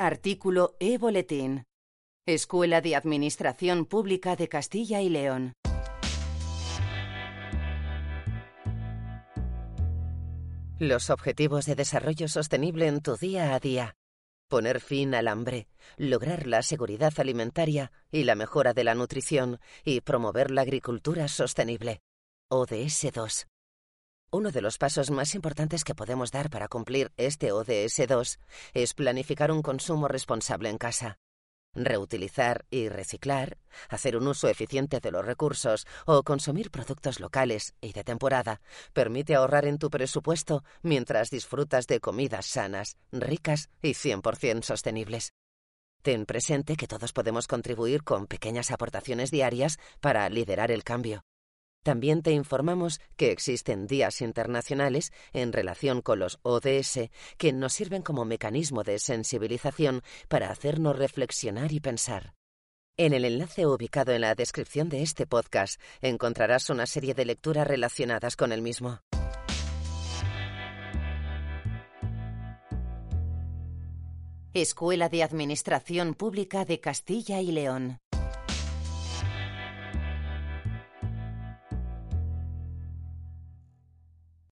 Artículo E-Boletín. Escuela de Administración Pública de Castilla y León. Los Objetivos de Desarrollo Sostenible en tu día a día. Poner fin al hambre, lograr la seguridad alimentaria y la mejora de la nutrición y promover la agricultura sostenible. ODS 2. Uno de los pasos más importantes que podemos dar para cumplir este ODS 2 es planificar un consumo responsable en casa. Reutilizar y reciclar, hacer un uso eficiente de los recursos o consumir productos locales y de temporada permite ahorrar en tu presupuesto mientras disfrutas de comidas sanas, ricas y 100% sostenibles. Ten presente que todos podemos contribuir con pequeñas aportaciones diarias para liderar el cambio. También te informamos que existen días internacionales en relación con los ODS que nos sirven como mecanismo de sensibilización para hacernos reflexionar y pensar. En el enlace ubicado en la descripción de este podcast encontrarás una serie de lecturas relacionadas con el mismo. Escuela de Administración Pública de Castilla y León.